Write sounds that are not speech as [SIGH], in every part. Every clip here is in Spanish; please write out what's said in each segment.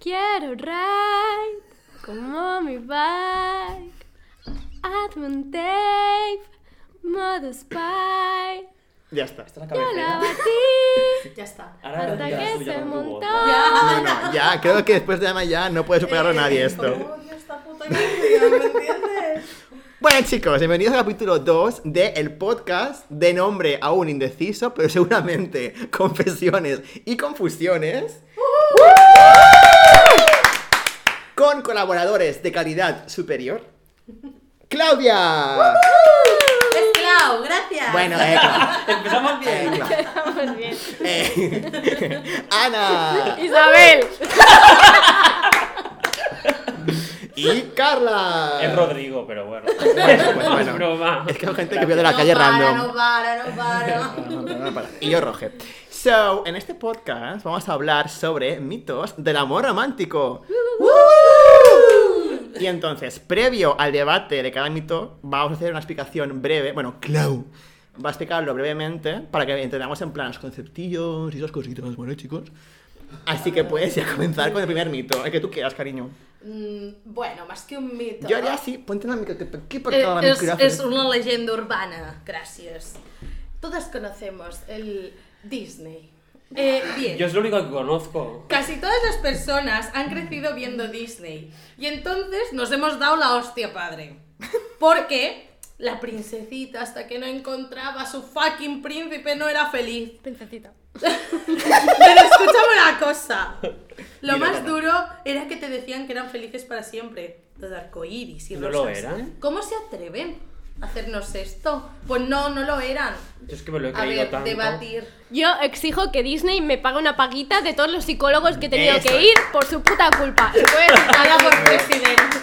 Quiero ride como mi bike. Hazme un tape, modo spy. Ya está. Esta es la Yo la cabecera. batí Ya está. Ahora hasta ya que suya se con tu voz. montó. No, no, ya, creo que después de Ama ya no puede superarlo nadie esto. Odio esta puta canción, ¿me entiendes? Bueno chicos, bienvenidos al capítulo 2 del podcast de nombre aún indeciso, pero seguramente confesiones y confusiones. Con colaboradores de calidad superior. ¡Claudia! Es Clau, gracias. Bueno, eh, Clau. [LAUGHS] Empezamos bien. Eh, Clau. Vamos bien. Eh, Ana Isabel. y Carla. Es Rodrigo, pero bueno. Pues bueno. Es broma. Es que hay gente que vio de la no calle para, random. No para, no para. No, no, no, para. Y yo, Roger. So, en este podcast vamos a hablar sobre mitos del amor romántico. Y entonces, previo al debate de cada mito, vamos a hacer una explicación breve. Bueno, Clau va a explicarlo brevemente para que entendamos en plan los conceptillos y esas cositas, ¿vale, chicos? Así que puedes ya comenzar con el primer mito, el que tú quieras, cariño. Mm, bueno, más que un mito. Yo haría así, ponte una micro aquí por Eh, cada es, micrófono. es una leyenda urbana, gracias. Todas conocemos el Disney. Eh, bien. Yo es lo único que conozco. Casi todas las personas han crecido viendo Disney. Y entonces nos hemos dado la hostia padre. Porque la princesita, hasta que no encontraba a su fucking príncipe, no era feliz. Princesita. Pero escúchame una cosa. Lo más duro era que te decían que eran felices para siempre. Todo arcoíris y ¿No rosas. lo eran? ¿Cómo se atreven hacernos esto? Pues no, no lo eran. Yo es que me lo he A ver, tanto. debatir. Yo exijo que Disney me pague una paguita de todos los psicólogos que he tenido Eso que ir por su puta culpa. Decir [LAUGHS] Nada por presidente.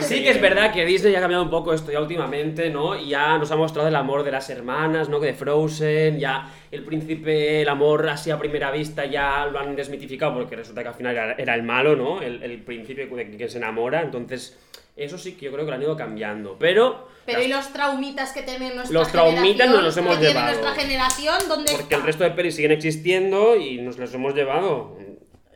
Sí que es verdad que Disney ha cambiado un poco esto ya últimamente, ¿no? Y ya nos ha mostrado el amor de las hermanas, ¿no? Que de Frozen, ya el príncipe, el amor así a primera vista ya lo han desmitificado porque resulta que al final era, era el malo, ¿no? El, el príncipe que, que se enamora, entonces eso sí que yo creo que lo han ido cambiando. Pero, Pero ¿y los traumitas que tiene nuestra Los traumitas nos los hemos que llevado. nuestra generación? ¿Dónde porque está? el resto de pelis siguen existiendo y nos los hemos llevado.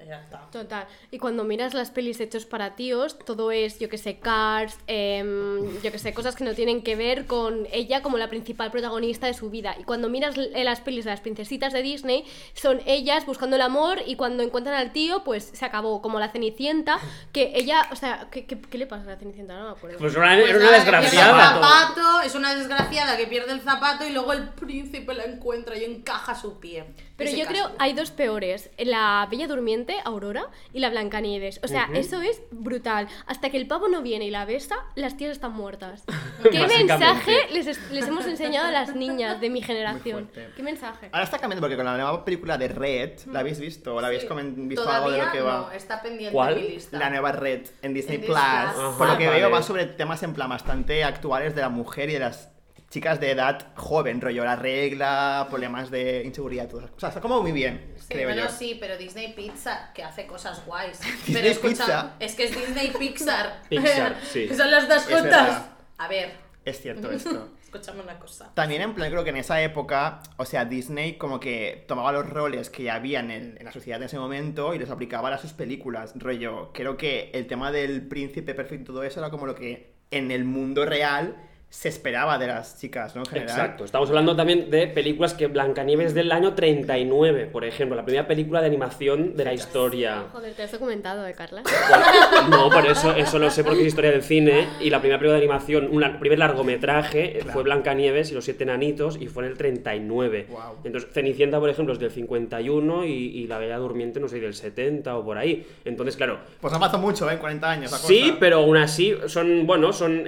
Ya está. Total. Y cuando miras las pelis hechos para tíos, todo es, yo que sé, Cars, em, yo que sé, cosas que no tienen que ver con ella como la principal protagonista de su vida. Y cuando miras las pelis de las princesitas de Disney, son ellas buscando el amor y cuando encuentran al tío, pues se acabó. Como la Cenicienta, que ella, o sea, ¿qué, qué, qué le pasa a la Cenicienta? No me acuerdo. Pues era, Pues era una pierde el desgraciada. zapato, es una desgraciada que pierde el zapato y luego el príncipe la encuentra y encaja su pie. Pero Ese yo creo caso. hay dos peores, la Bella Durmiente, Aurora, y la Blancanieves. O sea, eso es brutal. Hasta que el pavo no viene y la besa, las tías están muertas. [LAUGHS] ¿Qué mensaje les, es- les hemos enseñado a las niñas de mi generación? ¿Qué mensaje? Ahora está cambiando porque con la nueva película de Red, ¿la habéis visto? ¿O la habéis Sí. visto Todavía algo de lo que va? no, está pendiente ¿Cuál? mi lista. La nueva Red en Disney En Plus. Disney Plus. Por lo que Ajá, veo vale. va sobre temas en plan bastante actuales de la mujer y de las chicas de edad joven, rollo la regla, problemas de inseguridad, todo eso. O sea, está como muy bien, Sí, creo bueno, yo. sí, pero Disney Pizza, que hace cosas guays. [LAUGHS] Disney pero escucha, Pizza. es que es Disney Pixar. [LAUGHS] Pixar, sí. [LAUGHS] Son las dos juntas. A ver, Es cierto esto. escúchame una cosa. También en plan creo que en esa época, o sea, Disney como que tomaba los roles que ya había en, el- en la sociedad en ese momento y los aplicaba a sus películas. Rollo, creo que el tema del príncipe perfecto y todo eso era como lo que en el mundo real se esperaba de las chicas, ¿no? En general. Exacto, estamos hablando también de películas que Blancanieves del año 39, por ejemplo, la primera película de animación de la historia. Joder, te has documentado, ¿eh, Carla? No, por eso, eso lo sé porque es historia del cine y la primera película de animación, un primer largometraje eh, fue Blancanieves y los siete enanitos y fue en el 39. Guau. Entonces, Cenicienta, por ejemplo, es del 51 y, y La Bella Durmiente, no sé, del 70 o por ahí. Entonces, claro, Pues no pasó mucho, ¿eh? En 40 años. la Sí, cosa. pero aún así son, bueno, son...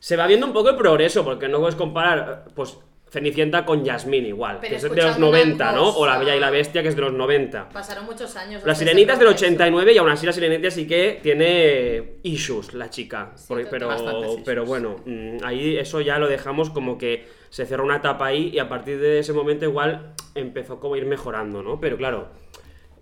Se va viendo un poco el progreso, porque no puedes comparar, pues, Cenicienta con Yasmín igual, Pero que es de los escúchame una 90, ¿no? O La. Bella y la Bestia, que es de los 90. Pasaron muchos años. La Sirenita es del progreso. 89 y aún así la Sirenita sí que tiene issues, la chica. Por- total. pero, pero bueno, mm, ahí eso ya lo dejamos como que se cerró una etapa ahí y a partir de ese momento igual empezó como a ir mejorando, ¿no? Pero claro...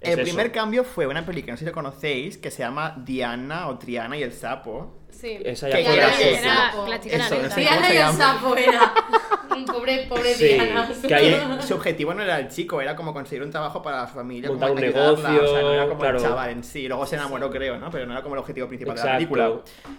es El eso. primer cambio fue una película, no sé si lo conocéis, que se llama Diana o Triana y el sapo. Sí. Esa ya Que fue era la-. Diana y el sapo. la chica era Eso. [LAUGHS] Pobre, pobre Sí, Diana. que ahí- [LAUGHS] Su objetivo no era el chico, era como conseguir un trabajo para su familia, Montar como un ayudarla, o sea, no negocio, era como claro. el chaval en sí. Luego se enamoró, creo, ¿no? Pero no era como el objetivo principal de la película.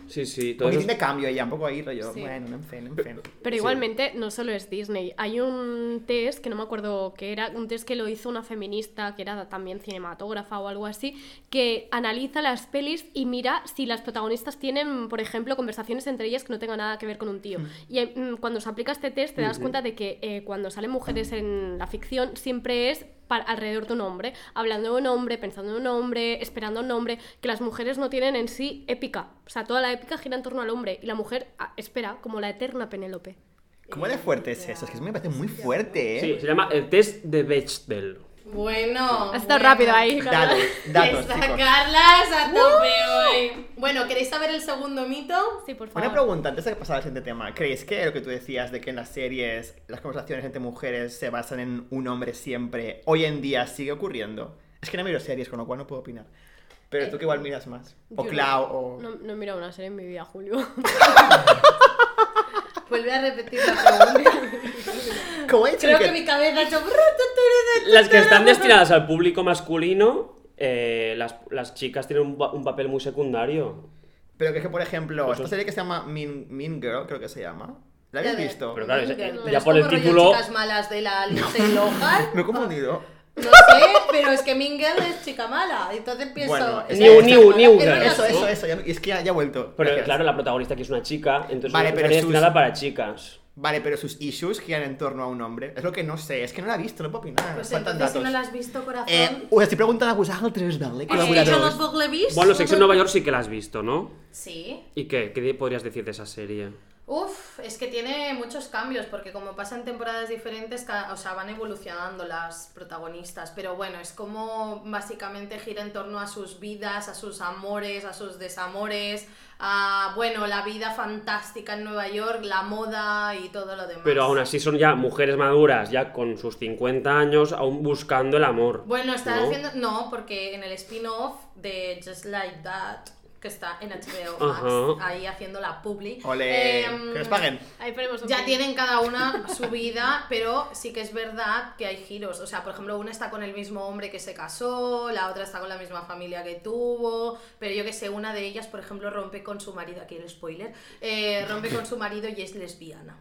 Sí, sí. Un Todo eso poquitín de cambio ya, un poco ahí, rollo. Sí. Bueno, en fin, en fin. Pero Sí. igualmente, no solo es Disney. Hay un test, que no me acuerdo qué era, un test que lo hizo una feminista, que era también cinematógrafa o algo así, que analiza las pelis y mira si las protagonistas tienen, por ejemplo, conversaciones entre ellas que no tengan nada que ver con un tío. Y eh, mm, cuando se aplica este test, te das cuenta de que eh, cuando salen mujeres en la ficción, siempre es alrededor de un hombre, hablando de un hombre, pensando en un hombre, esperando un hombre, que las mujeres no tienen en sí épica. O sea, toda la épica gira en torno al hombre y la mujer ah, espera como la eterna Penélope. ¿Cómo de fuerte es eso? Es que me parece muy fuerte, ¿eh? Sí, se llama el test de Bechdel. Bueno. Has estado bueno. rápido ahí. Carla. Datos, datos, Está chicos. Carlas a tope hoy. Bueno, ¿queréis saber el segundo mito? Sí, por favor. Una pregunta, antes de pasar al siguiente tema. ¿Creéis que lo que tú decías de que en las series las conversaciones entre mujeres se basan en un hombre siempre, hoy en día sigue ocurriendo? Es que no miro series, con lo cual no puedo opinar. Pero tú que igual miras más. O Clau, no, o... No, no he mirado una serie en mi vida, Julio. [LAUGHS] Vuelve a repetir la pregunta. Como he dicho Creo que- que mi cabeza ha hecho. Las que están destinadas al público masculino, eh, las, las chicas tienen un, un papel muy secundario. Pero que es que, por ejemplo, Pues esta es- serie que se llama Mean, mean Girl, creo que se llama. ¿La habéis visto? Pero claro, es- Pero ya es por el título- chicas malas de la [LAUGHS] Lindsay Lohan. Me he confundido. No sé, pero es que Mingel es chica mala. Entonces pienso. Bueno, es New- new- new Es girl. Eso, eso, eso. ya- es que ya, ya he vuelto. Pero Gracias. claro, la protagonista aquí es una chica, entonces Vale, es pero sus- destinada para chicas. Vale, pero sus issues giran en torno a un hombre. Es lo que no sé, es que no la he visto, no puedo opinar. Pues Faltan entonces, si datos. no la has visto, corazón. Eh, us estic preguntant a vosaltres, vale? Eh, Col·laboradors. puc l'he vist. Bueno, Sex en Nueva York sí que la has visto, ¿no? Sí. ¿Y qué? ¿Qué podrías decir de esa serie? Uf, es que tiene muchos cambios porque como pasa en temporadas diferentes, o sea, van evolucionando las protagonistas, pero bueno, es como básicamente gira en torno a sus vidas, a sus amores, a sus desamores, a, bueno, la vida fantástica en Nueva York, la moda y todo lo demás. Pero aún así son ya mujeres maduras, ya con sus 50 años, aún buscando el amor. Bueno, está ¿no? haciendo... No, porque en el spin-off de Just Like That, que está en HBO Max, ahí haciendo la publi. Ole, em, que nos paguen. Ahí ponemos un Ya tienen cada una [LAUGHS] su vida, pero sí que es verdad que hay giros. O sea, por ejemplo, una está con el mismo hombre que se casó, la otra está con la misma familia que tuvo, pero yo que sé, una de ellas, por ejemplo, rompe con su marido, aquí el spoiler, eh, rompe con su marido y es lesbiana.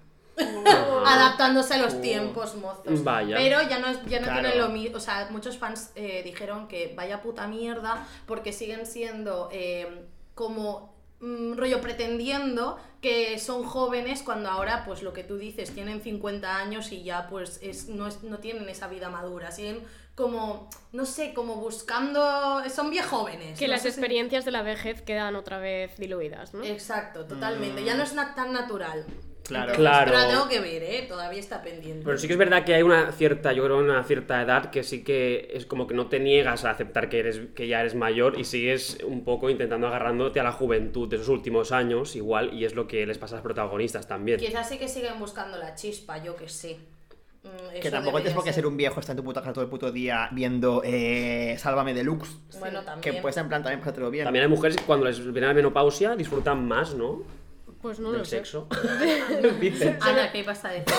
Adaptándose a los tiempos mozos. Vaya. Pero ya no, es- ya no Claro. tienen lo mismo. O sea, muchos fans eh, dijeron que vaya puta mierda porque siguen siendo eh, como mm, rollo pretendiendo que son jóvenes cuando ahora, pues lo que tú dices, tienen 50 años y ya pues es, no, es- no tienen esa vida madura. Siguen como, no sé, como buscando. Son bien jóvenes. Que no las sé si- experiencias de la vejez quedan otra vez diluidas, ¿no? Exacto, totalmente. Ya no es na- tan natural. Claro. Claro. Pero la tengo que ver, ¿eh? Todavía está pendiente. Pero sí que es verdad que hay una cierta, yo creo, una cierta edad que sí que es como que no te niegas a aceptar que, eres, que ya eres mayor y sigues un poco intentando agarrándote a la juventud de esos últimos años, igual, y es lo que les pasa a los protagonistas también. Quizás sí que siguen buscando la chispa, yo que sé. Mm, Que eso tampoco tienes por qué ser un viejo, está en tu puta casa todo el puto día viendo eh, Sálvame Deluxe. Bueno, Que también. puedes en plan también pasártelo bien. También hay mujeres que cuando les viene la menopausia disfrutan más, ¿no? Pues no Del lo sé. sexo. [LAUGHS] Dicen. Ana, ¿qué ibas a decir?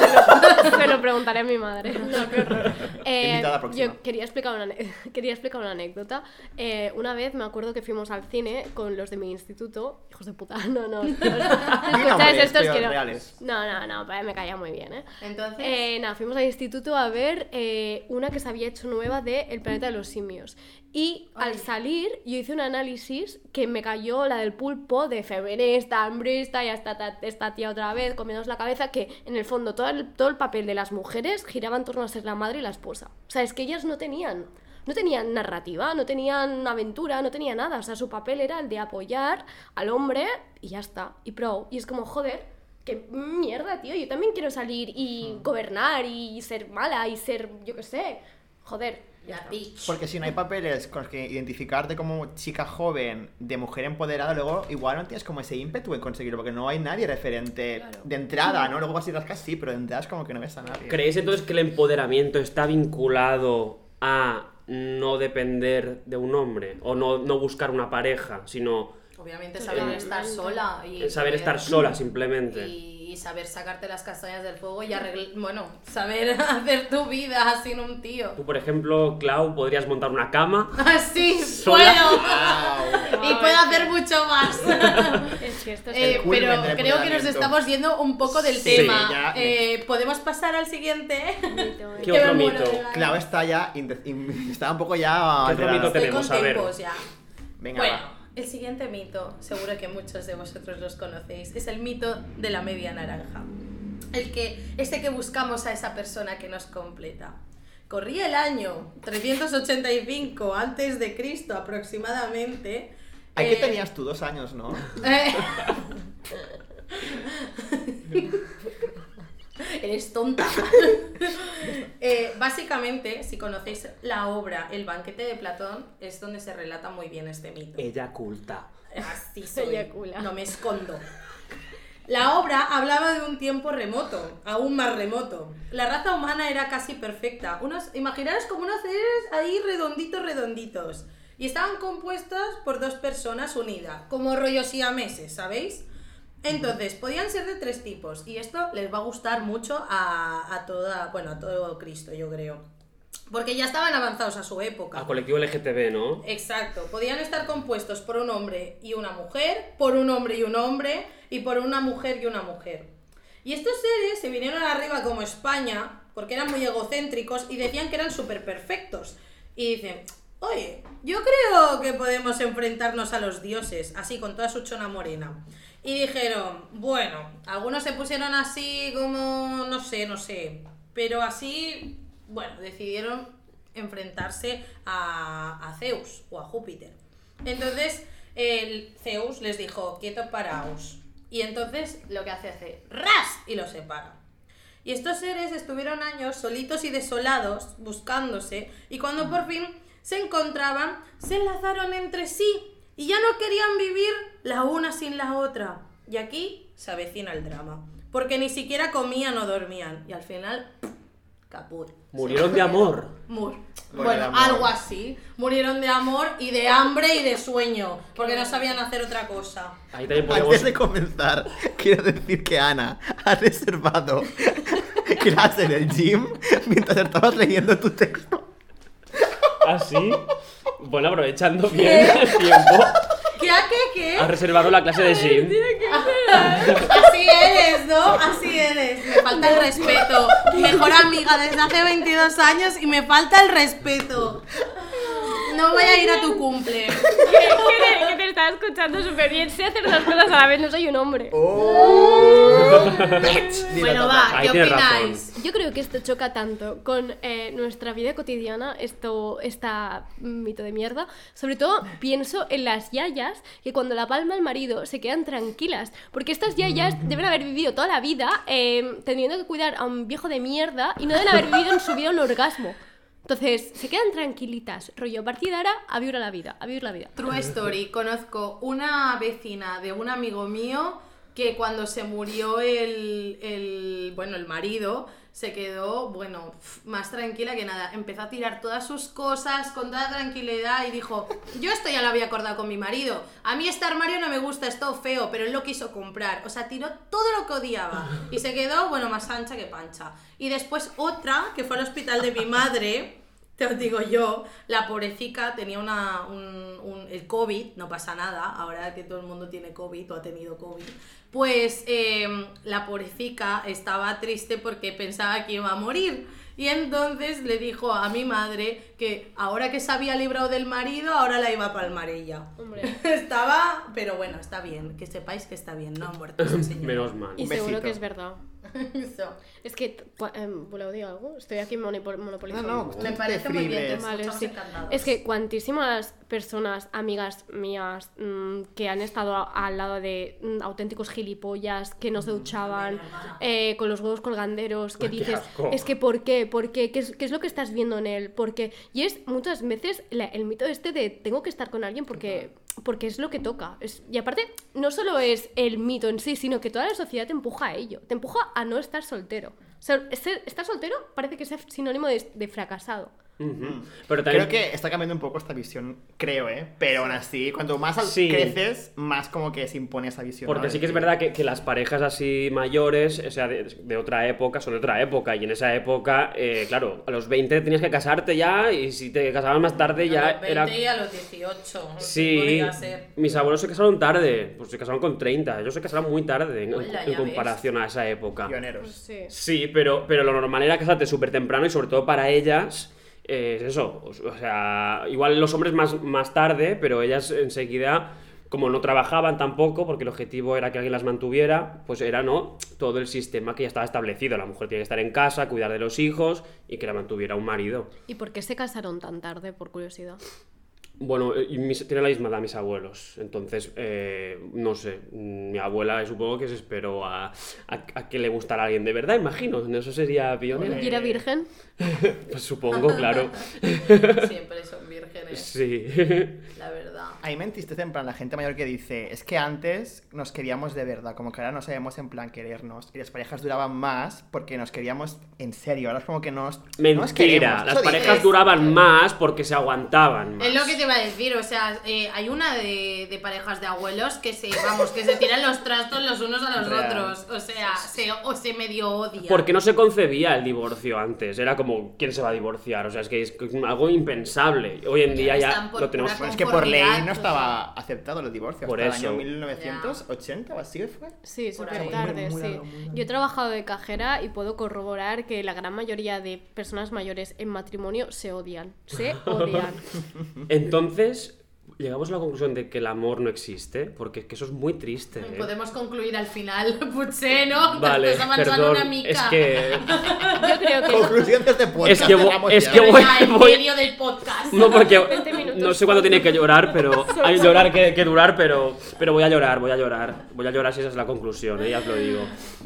Se lo preguntaré a mi madre. No, qué horror. Eh, yo quería explicar una, [LAUGHS] quería explicar una anécdota. Eh, una vez me acuerdo que fuimos al cine con los de mi instituto. Hijos de puta, no, no. ¿Escucháis [LAUGHS] estos pero que no? No, no, me caía muy bien, ¿eh? Entonces, Eh, nada, fuimos al instituto a ver eh, una que se había hecho nueva de El planeta de los simios. Y al Ay. salir, yo hice un análisis que me cayó la del pulpo de feminista, hambrista, ya está ta- esta tía otra vez, comiéndonos la cabeza, que en el fondo todo el, todo el papel de las mujeres giraba en torno a ser la madre y la esposa. O sea, es que ellas no tenían. No tenían narrativa, no tenían aventura, no tenían nada. O sea, su papel era el de apoyar al hombre y ya está. Y pro. Y es como, joder, qué mierda, tío. Yo también quiero salir y gobernar y ser mala y ser, yo qué sé. Joder. La bitch. Porque si no hay papeles con los que identificarte como chica joven, de mujer empoderada, luego igual no tienes como ese ímpetu en conseguirlo, porque no hay nadie referente Claro. de entrada, ¿no? Luego vas a ir a las casas, sí, pero de entrada es como que no ves a nadie. ¿Creéis entonces que el empoderamiento está vinculado a no depender de un hombre? O no, no buscar una pareja, sino Obviamente saber estar sola y saber estar sola, simplemente. y, y saber sacarte las castañas del fuego y arreglar, bueno, saber [LAUGHS] hacer tu vida sin un tío. Tú, por ejemplo, Clau, podrías montar una cama. [LAUGHS] Así Sola. puedo. y puedo hacer mucho más. [LAUGHS] Es que esto es Eh, pero creo que nos estamos yendo un poco del Sí, tema. ya. Eh, ¿Podemos pasar al siguiente? mito, ¿Qué eh. otro mito? Clau está ya. Está un poco ya. ¿Qué otro mito tenemos? A ver. tiempos ya. Venga, bueno, va. El siguiente mito, seguro que muchos de vosotros los conocéis, es el mito de la media naranja. El que, este que buscamos a esa persona que nos completa. Corría el año 385 antes de Cristo aproximadamente. Aquí eh, tenías tú dos años, ¿no? eh, [LAUGHS] [LAUGHS] Eres tonta. [LAUGHS] Eh, básicamente, si conocéis la obra El banquete de Platón, es donde se relata muy bien este mito. Ella culta. Así [LAUGHS] soy. Eyacula. No me escondo. La obra hablaba de un tiempo remoto, aún más remoto. La raza humana era casi perfecta. Unos, imaginaros como unos seres ahí redonditos, redonditos. Y estaban compuestos por dos personas unidas, como rollos siameses, ¿sabéis? Entonces, podían ser de tres tipos. Y esto les va a gustar mucho a, a toda, bueno, a todo Cristo, yo creo. Porque ya estaban avanzados a su época. Al colectivo LGTB, ¿no? Exacto, podían estar compuestos por un hombre y una mujer, por un hombre y un hombre, y por una mujer y una mujer. Y estos seres se vinieron arriba como España, porque eran muy egocéntricos y decían que eran súper perfectos. Y dicen, oye, yo creo que podemos enfrentarnos a los dioses, así con toda su chona morena. Y dijeron, bueno, algunos se pusieron así como, no sé, no sé, pero así, bueno, decidieron enfrentarse a, a Zeus o a Júpiter. Entonces, el Zeus les dijo, quieto paraos. Y entonces lo que hace hace ras y los separa. Y estos seres estuvieron años solitos y desolados, buscándose, y cuando por fin se encontraban, se enlazaron entre sí y ya no querían vivir la una sin la otra. Y aquí se avecina el drama, porque ni siquiera comían o dormían, y al final, caput. Murieron de amor. Mur. Bueno, amor. algo así. Murieron de amor y de hambre y de sueño, porque no sabían hacer otra cosa. Ahí también podemos. Antes de comenzar, quiero decir que Ana ha reservado [LAUGHS] clase en el gym mientras estabas leyendo tu texto. ¿Ah, sí? Bueno, aprovechando bien el tiempo, ¿Qué, a qué, qué? has reservado la clase de gym. Así eres, ¿no? Así eres. Me falta el respeto. Mejor amiga desde hace 22 años y me falta el respeto. No voy a ir a tu cumple. [LAUGHS] que, te, que te estaba escuchando súper bien. Sé hacer dos cosas a la vez, no soy un hombre. ¡Oh! [LAUGHS] Bueno, va, Ahí ¿qué tienes opináis? Yo creo que esto choca tanto con eh, nuestra vida cotidiana, esto, esta mito de mierda. Sobre todo pienso en las yayas que cuando la palma el marido se quedan tranquilas. Porque estas yayas deben haber vivido toda la vida eh, teniendo que cuidar a un viejo de mierda y no deben haber vivido en su vida un orgasmo. Entonces, se quedan tranquilitas, rollo, a a vivir la vida, a vivir la vida. True story. Conozco una vecina de un amigo mío que cuando se murió el, el bueno, el marido, se quedó, bueno, más tranquila que nada. Empezó a tirar todas sus cosas con toda tranquilidad y dijo, yo esto ya lo había acordado con mi marido. A mí este armario no me gusta, es todo feo, pero él lo quiso comprar. O sea, tiró todo lo que odiaba. Y se quedó, bueno, más ancha que pancha. Y después otra, que fue al hospital de mi madre, te [LAUGHS] os digo yo, la pobrecita tenía una, un, un- el COVID, no pasa nada, ahora que todo el mundo tiene COVID o ha tenido COVID, pues eh, la pobrecita estaba triste porque pensaba que iba a morir. Y entonces le dijo a mi madre que ahora que se había librado del marido, ahora la iba a palmar ella. Hombre. [LAUGHS] Estaba, pero bueno, está bien, que sepáis que está bien, no ha muerto ese [LAUGHS] señor. Menos mal. Y Un seguro besito. que es verdad. [LAUGHS] Es que, em, ¿puedo decir algo? Estoy aquí monopol- monopolizando. No, no, Me parece muy bien. Vale, sí. Es que cuantísimas personas, amigas mías, mm, que han estado al lado de mm, auténticos gilipollas, que no se duchaban, eh, con los huevos colganderos, que dices, es que ¿por qué? ¿Por qué? ¿Qué es, qué es lo que estás viendo en él? Porque Y es muchas veces la- el mito este de tengo que estar con alguien porque, porque es lo que toca. Es- y aparte, no solo es el mito en sí, sino que toda la sociedad te empuja a ello, te empuja a no estar soltero. Estar soltero parece que es sinónimo de, de fracasado. Pero también Creo que está cambiando un poco esta visión, creo, ¿eh? Pero aún así, cuanto más Sí. creces, más como que se impone esa visión. Porque ¿no? sí que es verdad que, que las parejas así mayores, o sea, de, de otra época, son de otra época. Y en esa época, eh, claro, a los 20 tenías que casarte ya y si te casabas más tarde ya a los 20 era... y a los 18. Sí, ser. mis abuelos se casaron tarde, pues se casaron con 30. Ellos se casaron muy tarde en, Hola, en ya comparación a esa época. Pioneros. Sí. Sí, pero, pero lo normal era casarte súper temprano y sobre todo para ellas es eso. O, sea, igual los hombres más, más tarde, pero ellas enseguida, como no trabajaban tampoco, porque el objetivo era que alguien las mantuviera, pues era no todo el sistema que ya estaba establecido. La mujer tiene que estar en casa, cuidar de los hijos y que la mantuviera un marido. ¿Y por qué se casaron tan tarde, por curiosidad? Bueno, eh, y mis- tienen la misma edad mis abuelos, entonces, eh, no sé, mm, mi abuela eh, supongo que se esperó a, a- a que le gustara a alguien de verdad, imagino, eso sería pionera. ¿Y era virgen? [LAUGHS] Pues supongo, claro. [LAUGHS] Siempre son Sí. la verdad. A mí me entristece en plan la gente mayor que dice, es que antes nos queríamos de verdad, como que ahora no sabemos en plan querernos. Y las parejas duraban más porque nos queríamos en serio. Ahora es como que nos... nos Mentira, queremos. las parejas dices. duraban más porque se aguantaban más. Es lo que te iba a decir, o sea, eh, hay una de, de parejas de abuelos que se, vamos, que se tiran los trastos los unos a los Real. otros, o sea, se, o se medio odian. Porque no se concebía el divorcio antes, era como, ¿quién se va a divorciar? O sea, es que es algo impensable. Hoy en día ya están por lo tenemos... Bueno, es que por ley no estaba aceptado los divorcios. Por hasta eso. el año 1980 o así fue. Sí, súper tarde, Muy sí. largo, muy largo. Yo he trabajado de cajera y puedo corroborar que la gran mayoría de personas mayores en matrimonio se odian. Se [LAUGHS] odian. Entonces, llegamos a la conclusión de que el amor no existe, porque es que eso es muy triste. ¿eh? Podemos concluir al final, [LAUGHS] potser, no? Vale, Estàs perdón, una mica. es que... Yo creo que Conclusión de este podcast. Es que vo- cerramos es que voy- Ya, el voy- medio del podcast. No, porque [LAUGHS] 20 minutos. no sé cuándo tiene que llorar, pero [LAUGHS] hay llorar que, que durar, pero, pero voy a llorar, voy a llorar. Voy a llorar si esa es la conclusión, ¿eh? ya os lo digo.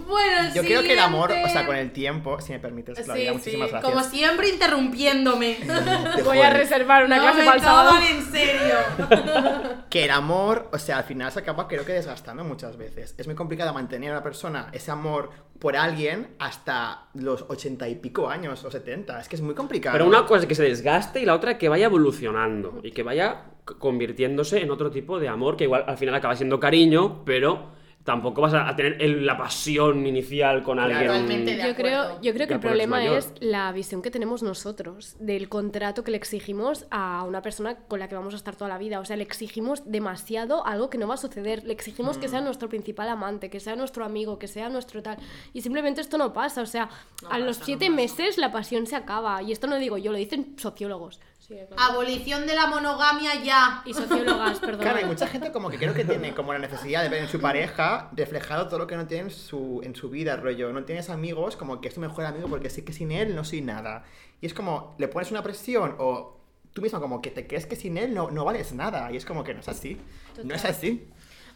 Bueno, Yo creo que el amor, o sea, siguiente. con el tiempo, si me permites, Sí, Claudia, sí, muchísimas gracias. como siempre interrumpiéndome. Te voy a reservar una no clase me para el sábado. en serio. Que el amor, o sea, al final se acaba creo que desgastando muchas veces. Es muy complicado mantener a una persona ese amor por alguien hasta los ochenta y pico años o setenta. Es que es muy complicado. Pero una cosa es que se desgaste y la otra que vaya evolucionando y que vaya convirtiéndose en otro tipo de amor que igual al final acaba siendo cariño, pero tampoco vas a a tener el- la pasión inicial con alguien. Totalmente de Yo creo, yo creo que el problema es la visión que tenemos nosotros del contrato que le exigimos a una persona con la que vamos a estar toda la vida. O sea, le exigimos demasiado algo que no va a suceder. Le exigimos que Mm. sea nuestro principal amante, que sea nuestro amigo, que sea nuestro tal. Y simplemente esto no pasa. O sea, No a los pasa, siete meses la pasión se acaba. Y esto no lo digo yo, lo dicen sociólogos. Sí, claro. Abolición de la monogamia ya. Y sociólogas, [LAUGHS] perdón. Claro, hay mucha gente como que creo que tiene como la necesidad de ver en su pareja reflejado todo lo que no tiene en su, en su vida, rollo. No tienes amigos, como que es tu mejor amigo porque sé que sin él no soy nada. Y es como, le pones una presión o tú misma como que te crees que sin él no, no vales nada. Y es como que no es así. No es así.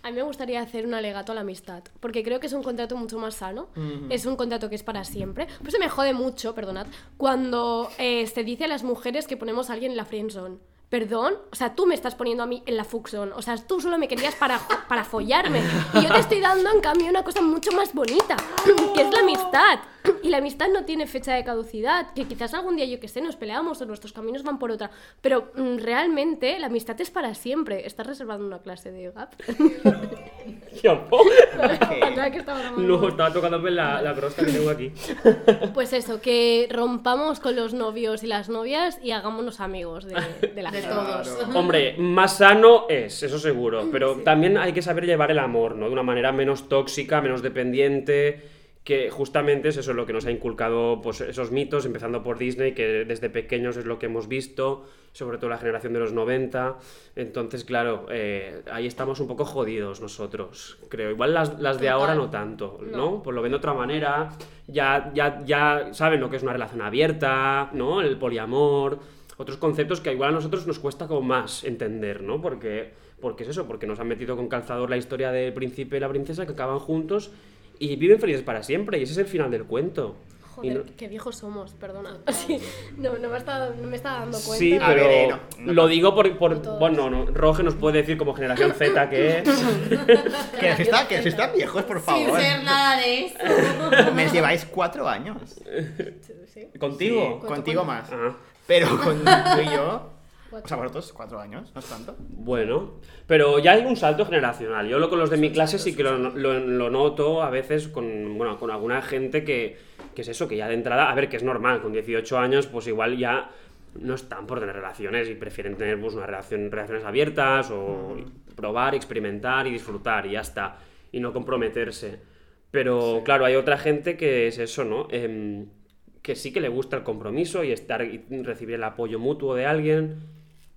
A mí me gustaría hacer un alegato a la amistad, porque creo que es un contrato mucho más sano, es un contrato que es para siempre. Por eso me jode mucho, perdonad, cuando eh, se dice a las mujeres que ponemos a alguien en la friendzone. Perdón, o sea, tú me estás poniendo a mí en la fuxon, o sea, tú solo me querías para, para follarme. Y yo te estoy dando en cambio una cosa mucho más bonita, [CLEARS THROAT] que es la amistad. Y la amistad no tiene fecha de caducidad, que quizás algún día, yo que sé, nos peleamos o nuestros caminos van por otra. Pero mm, realmente la amistad es para siempre. ¿Estás reservando una clase de GAP? [LAUGHS] Que estaba grabando. No, estaba tocándome la, la crosta que tengo aquí. Pues eso, que rompamos con los novios y las novias y hagámonos amigos de, de la [LAUGHS] De gente. todos. Hombre, más sano es, eso seguro, pero también hay que saber llevar el amor, ¿no? De una manera menos tóxica, menos dependiente, que justamente es eso lo que nos ha inculcado pues, esos mitos, empezando por Disney, que desde pequeños es lo que hemos visto, sobre todo la generación de los 90. Entonces, claro, eh, ahí estamos un poco jodidos nosotros, creo. Igual las, las de ahora no tanto, ¿no? No. Pues lo ven de otra manera, ya, ya, ya saben lo que es una relación abierta, ¿no? El poliamor, otros conceptos que igual a nosotros nos cuesta como más entender, ¿no? Porque, porque es eso, porque nos han metido con calzador la historia del príncipe y la princesa que acaban juntos y viven felices para siempre, y ese es el final del cuento. Joder, no- qué viejos somos, perdona. [LAUGHS] Sí, no, no, me está, no me está dando cuenta. Sí, A pero ver, eh, no, no lo digo por, por- bueno, no, Roge nos puede decir como generación Z [LAUGHS] que es. [LAUGHS] Que si está, que están viejos, por Sin favor. ser nada de eso. Me lleváis cuatro años. Sí. ¿Contigo? Sí, contigo más. Ah. Pero con tú y yo, o sea, vosotros, cuatro años, no es tanto. Bueno, pero ya hay un salto generacional. Yo lo con los de mi clase sí que lo, lo- lo noto a veces con, bueno, con alguna gente que, que es eso, que ya de entrada, a ver, que es normal, con 18 años, pues igual ya no están por tener relaciones y prefieren tener pues, una relación, relaciones abiertas o probar, experimentar y disfrutar y ya está, y no comprometerse. Pero claro, hay otra gente que es eso, ¿no? Em, que sí que le gusta el compromiso y estar y recibir el apoyo mutuo de alguien.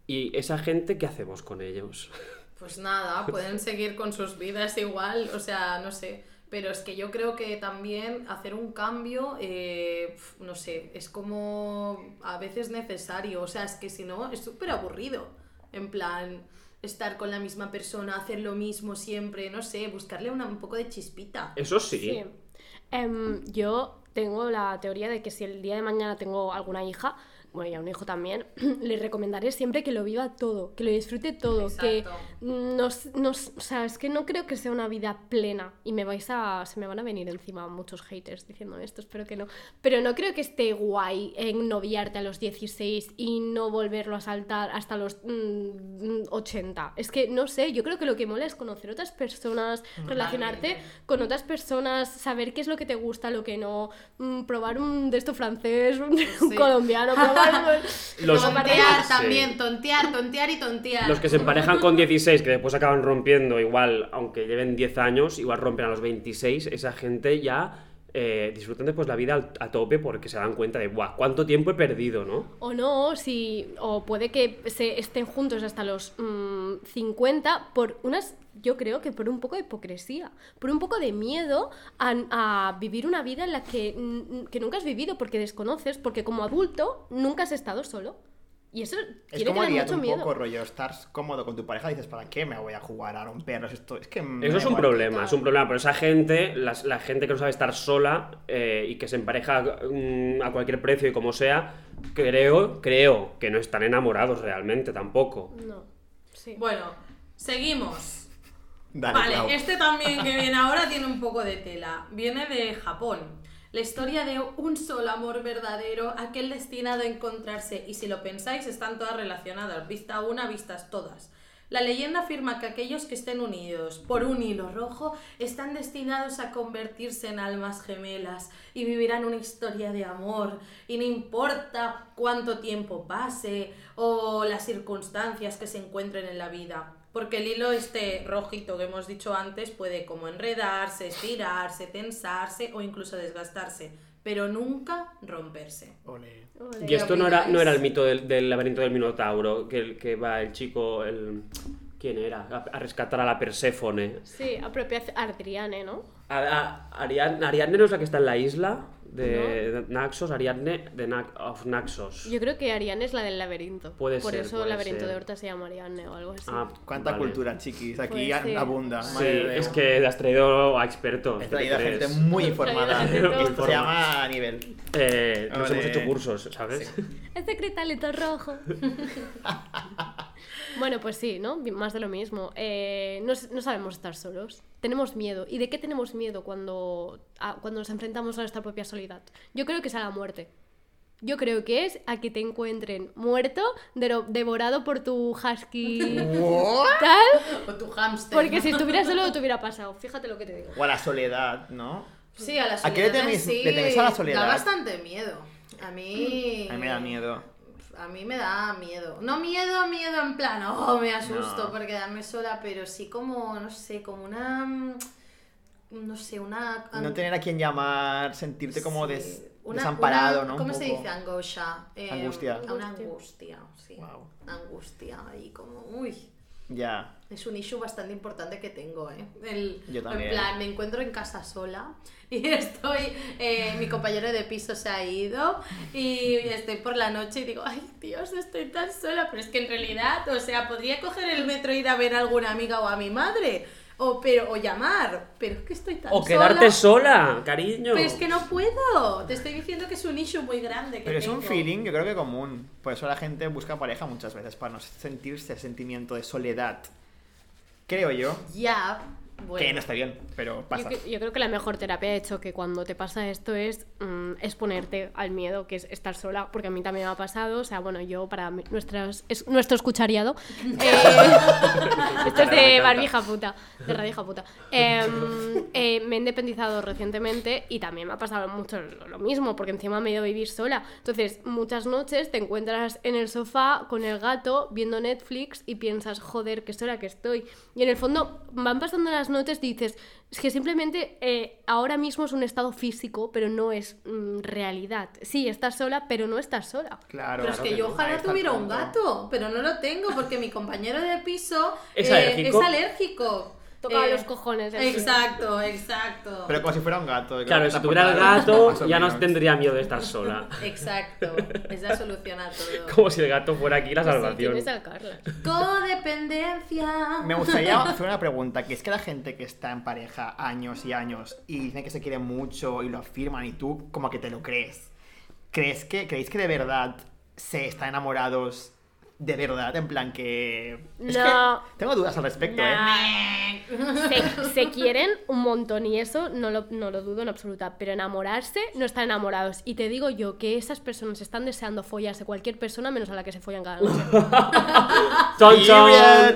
Y esa gente, ¿qué hacemos con ellos? Pues nada, pueden seguir con sus vidas igual, o sea, no sé. Pero es que yo creo que también hacer un cambio, eh, no sé, es como a veces necesario. O sea, es que si no, es súper aburrido. En plan, estar con la misma persona, hacer lo mismo siempre, no sé, buscarle una- un poco de chispita. Eso sí. Sí. Em, yo tengo la teoría de que si el día de mañana tengo alguna hija, bueno, y a un hijo también, [CLEARS THROAT] le recomendaré siempre que lo viva todo, que lo disfrute todo, que nos, nos- o sea, es que no creo que sea una vida plena y me vais a, se me van a venir encima muchos haters diciendo esto, espero que no, pero no creo que esté guay en noviarte a los 16 y no volverlo a saltar hasta los mm, 80. Es que no sé, yo creo que lo que mola es conocer otras personas, relacionarte con otras personas, saber qué es lo que te gusta, lo que no, mm, probar un de esto francés, un, [LAUGHS] un Sí. colombiano, [LAUGHS] probar un- [LAUGHS] Los- tontear Sí. también, tontear, tontear y tontear. Los que se emparejan con 16, que después acaban rompiendo, igual, aunque lleven 10 años, igual rompen a los 26, esa gente ya eh, disfrutan después la vida a tope porque se dan cuenta de, cuánto tiempo he perdido, ¿no? O no, si, o puede que se estén juntos hasta los mm, 50 por unas, yo creo que por un poco de hipocresía, por un poco de miedo a, vivir una vida en la que, que nunca has vivido porque desconoces, porque como adulto nunca has estado solo. Y eso Es que como liarte mucho un miedo. poco, rollo, estar cómodo con tu pareja y dices, ¿para qué me voy a jugar a romperlos? Esto es que Eso es un problema, es un problema, pero esa gente, las- la, gente que no sabe estar sola eh, y que se empareja mm, a cualquier precio y como sea, creo, creo que no están enamorados realmente tampoco. No, sí. Bueno, seguimos. Dale, vale, Clau. este también que viene ahora tiene un poco de tela. Viene de Japón. La historia de un solo amor verdadero, aquel destinado a encontrarse, y si lo pensáis, están todas relacionadas, vista una, vistas todas. La leyenda afirma que aquellos que estén unidos por un hilo rojo están destinados a convertirse en almas gemelas y vivirán una historia de amor. Y no importa cuánto tiempo pase o las circunstancias que se encuentren en la vida. Porque el hilo este rojito que hemos dicho antes puede como enredarse, estirarse, tensarse o incluso desgastarse, pero nunca romperse. Y esto no era, no era el mito del, del laberinto del Minotauro, que, el- que va el chico, el... ¿Quién era? A, a rescatar a la Perséfone. Sí, apropiación Adriane, ¿no? A- a- Ariadne, Ariadne no es la que está en la isla de, de Naxos, Ariadne de Na- of Naxos. Yo creo que Ariane es la del laberinto. Puede Por ser, eso puede el laberinto ser. de Horta se llama Ariane o algo así. Ah, Cuánta vale. cultura, chiquis. Aquí Pues sí. abunda. Sí, madre es que has traído a expertos. He ¿qué traído a gente muy informada. a Esto se llama a nivel. Eh, nos hemos hecho cursos, ¿sabes? Es secretalito rojo. [LAUGHS] bueno, pues sí, ¿no? Más de lo mismo. Eh, no, sabemos estar solos. Tenemos miedo. ¿Y de qué tenemos miedo cuando, a- cuando nos enfrentamos a nuestra propia soledad? Yo creo que es a la muerte. Yo creo que es a que te encuentren muerto, devorado por tu husky ¿What? tal. O tu hámster. Porque si estuvieras solo [LAUGHS] te hubiera pasado. Fíjate lo que te digo. O a la soledad, ¿no? Sí, a la ¿A qué le soledad tenéis- sí le tenéis a la soledad? Da bastante miedo. A mí... A mí me da miedo. A mí me da miedo. No miedo, miedo en plan, oh, me asusto No. por quedarme sola, pero sí como, no sé, como una... No sé, una... No tener a quien llamar, sentirte como Sí, des- una- desamparado, una- ¿no? ¿Cómo se dice angoscia? Eh, Angustia. Una Angustia. sí. Wow. Angustia, ahí como, uy. Ya. Es un issue bastante importante que tengo, ¿eh? El, Yo también. En plan, me encuentro en casa sola [LAUGHS] y estoy, eh, mi compañero de piso se ha ido y estoy por la noche y digo, ay Dios, estoy tan sola, pero es que en realidad, o sea, podría coger el metro e ir a ver a alguna amiga o a mi madre, o, pero, o llamar, pero es que estoy tan O sola. quedarte sola, cariño. Pero es que no puedo, te estoy diciendo que es un issue muy grande. Que Pero es un tengo. feeling, yo creo que común. Por eso la gente busca pareja muchas veces, para no sentirse el sentimiento de soledad. Creo yo. Ya, Bueno. Que no está bien, pero Yo, pasa. yo creo que la mejor terapia de hecho que cuando te pasa esto es mm, exponerte al miedo, que es estar sola, porque a mí también me ha pasado. O sea, bueno, yo para mi- nuestras, es, nuestro escuchariado. [LAUGHS] eh, esto es de barbija puta, de radija puta. Em, eh, me he independizado recientemente y también me ha pasado mucho lo mismo, porque encima me he ido a vivir sola. Entonces, muchas noches te encuentras en el sofá con el gato viendo Netflix y piensas, joder, qué sola que estoy. Y en el fondo van pasando las noches y dices, es que simplemente eh, ahora mismo es un estado físico, pero no es mm, realidad. Sí, estás sola, pero no estás sola. Claro. Pero es que claro yo ojalá tuviera un gato, pero no lo tengo porque mi compañero de piso ¿Es eh, alérgico? es alérgico. Toca Eh, los cojones. Exacto, exacto. Pero como si fuera un gato. Claro, la si tuviera el gato, ya no tendría miedo de estar sola. Exacto. Esa soluciona todo. [LAUGHS] Como si el gato fuera aquí la Pues sí, salvación. al Carlos. Codependencia. Me gustaría hacer una pregunta, que es que la gente que está en pareja años y años y dicen que se quieren mucho y lo afirman y tú como que te lo crees. ¿Crees que, ¿Creéis que de verdad se están enamorados de verdad? En plan que... Es No. que tengo dudas al respecto, ¿eh? Se, se quieren un montón y eso no lo, no lo dudo en absoluta, pero enamorarse no están enamorados. Y te digo yo que esas personas están deseando follarse cualquier persona menos a la que se follan cada noche. [LAUGHS] Chon, chon,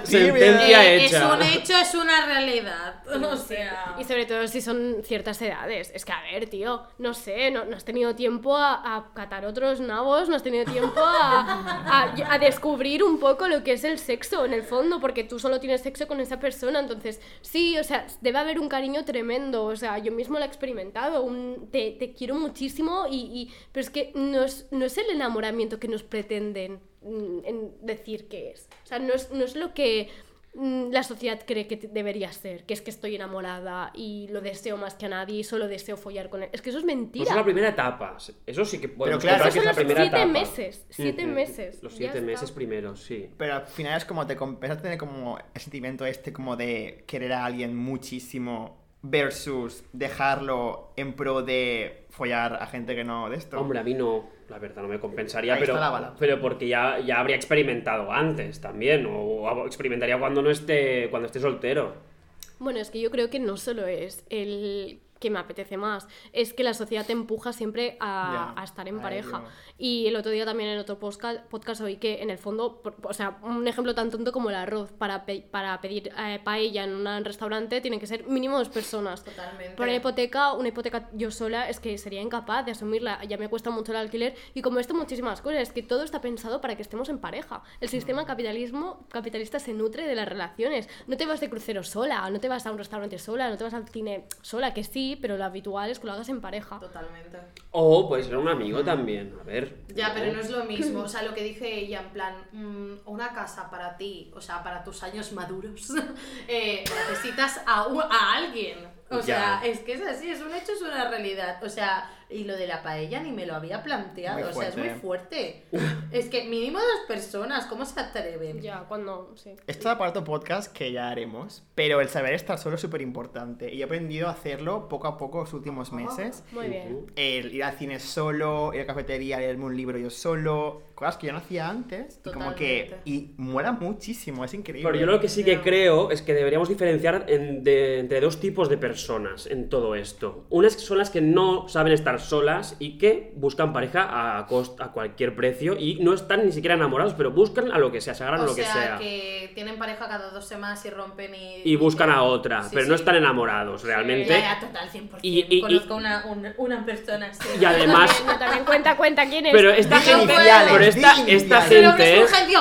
sentencia Eh, es hecha. un [LAUGHS] hecho, es una realidad. O sea. Y sobre todo si son ciertas edades. Es que, a ver, tío, no sé, no, no has tenido tiempo a, a catar otros nabos, no has tenido tiempo a, a- a descubrir un poco lo que es el sexo en el fondo, porque tú solo tienes sexo con esa persona. Entonces, sí, o sea, debe haber un cariño tremendo. O sea, yo mismo lo he experimentado. Te, te quiero muchísimo, y, y- pero es que no es, no es el enamoramiento que nos pretenden mm, en decir que es. O sea, no es, no es lo que la sociedad cree que debería ser, que es que estoy enamorada y lo deseo más que a nadie y solo deseo follar con él. Es que eso es Pues mentira. es la primera etapa. Eso sí que podemos claro, contar que Esos es la son los primera siete etapa. meses, siete meses, Los ya siete está. meses primeros, sí. Pero al final es como te empiezas a tener como el sentimiento este como de querer a alguien muchísimo versus dejarlo en pro de follar a gente que no de esto. Hombre, a mí no, la verdad, no me compensaría, Ahí pero, está la balanza. pero porque ya, ya habría experimentado antes también, o experimentaría cuando no esté, cuando esté soltero. Bueno, es que yo creo que no solo es el que me apetece más, es que la sociedad te empuja siempre a, estar en a pareja. ello. Y el otro día también en otro podcast, podcast oí que en el fondo, por- o sea, un ejemplo tan tonto como el arroz, para, pe- para pedir eh, paella en un restaurante tienen que ser mínimo dos personas. Totalmente. Por una hipoteca, una hipoteca yo sola es que sería incapaz de asumirla, ya me cuesta mucho el alquiler y como esto muchísimas cosas, es que todo está pensado para que estemos en pareja. El sistema capitalismo capitalista se nutre de las relaciones. No te vas de crucero sola, no te vas a un restaurante sola, no te vas al cine sola, que sí, pero lo habitual es que lo hagas en pareja. Totalmente. O puede ser un amigo también, a ver. Ya, pero no es lo mismo. O sea, [LAUGHS] lo que dice ella, en plan, mm, una casa para ti, o sea, para tus años maduros, [LAUGHS] eh, necesitas a, a alguien. O Ya. sea, es que es así, es un hecho, es una realidad. O sea, y lo de la paella ni me lo había planteado. O sea, es muy fuerte. es que mínimo dos personas, ¿cómo se atreven? Ya, cuando, sí. Esto da para podcast que ya haremos, pero el saber estar solo es súper importante y he aprendido a hacerlo poco a poco los últimos meses. Muy bien. El ir al cine solo, ir a la cafetería, leerme un libro yo solo, cosas que yo no hacía antes y como que... Y mola muchísimo, es increíble. Pero yo lo que sí que creo es que deberíamos diferenciar en- de- entre dos tipos de personas en todo esto. Unas son las que no saben estar solas y que buscan pareja a, cost- a cualquier precio y no están ni siquiera enamorados, pero buscan a lo que sea, se agarran a lo que sea, sea. que tienen pareja cada dos semanas y rompen y... Y buscan a otra, Sí, pero sí. no están enamorados realmente. Ya, ya, total, 100%. Y- y- Conozco una, una, una persona así. Y además, También, [LAUGHS] también cuenta, cuenta quién es. pero esta gente, pero esta, gente Fulgencio.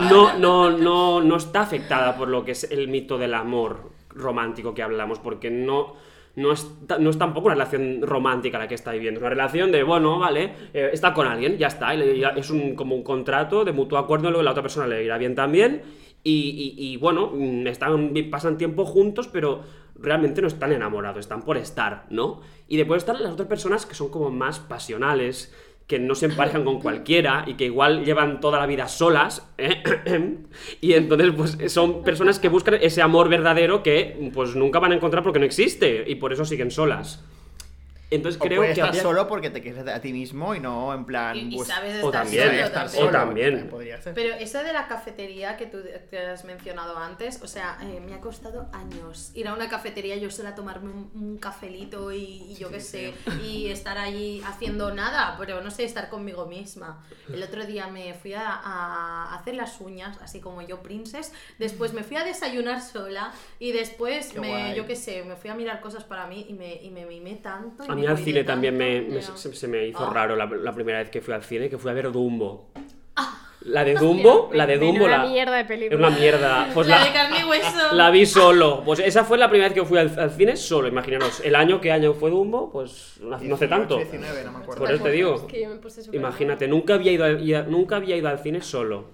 [LAUGHS] no, no, no, no está afectada por lo que es el mito del amor romántico que hablamos, porque no, no, es, no es tampoco una relación romántica la que está viviendo, es una relación de, bueno, vale, eh, está con alguien, ya está, es un, como un contrato de mutuo acuerdo, luego la otra persona le irá bien también, y, y- y, bueno, mm, están, pasan tiempo juntos, pero realmente no están enamorados, están por estar, ¿no? Y después están las otras personas que son como más pasionales, que no se emparejan con cualquiera y que igual llevan toda la vida solas, ¿eh? [CLEARS THROAT] y entonces pues son personas que buscan ese amor verdadero que pues nunca van a encontrar porque no existe y por eso siguen solas. Entonces O creo puedes que estar habría- solo porque te quieres a ti mismo y no en plan. Y, y pues, sabes o estar también, solo estar también. o también. Podría ser. Pero eso de la cafetería que tú que has mencionado antes, o sea, eh, me ha costado años ir a una cafetería yo sola a tomarme un, un cafelito y, y yo qué sé, y estar allí haciendo nada, pero no sé, estar conmigo misma. El otro día me fui a, a hacer las uñas, así como yo, princess, después me fui a desayunar sola y después, Qué me, guay. yo qué sé, me fui a mirar cosas para mí y me, y me mimé tanto. y mí al cine también me, me- se, se me hizo Ah. raro la, la primera vez que fui al cine, que fui a ver Dumbo. La de Dumbo, la de Dumbo, la... mierda de Es película. una mierda. Pues la, la, de carne y hueso. la vi solo. Pues esa fue la primera vez que fui al, al cine solo, imaginaros. El año, ¿qué año fue Dumbo? Pues no hace- no hace 18, tanto. 19, no me acuerdo. Por eso te digo. Es que yo me puse Imagínate, nunca había ido, a- nunca había ido al cine solo.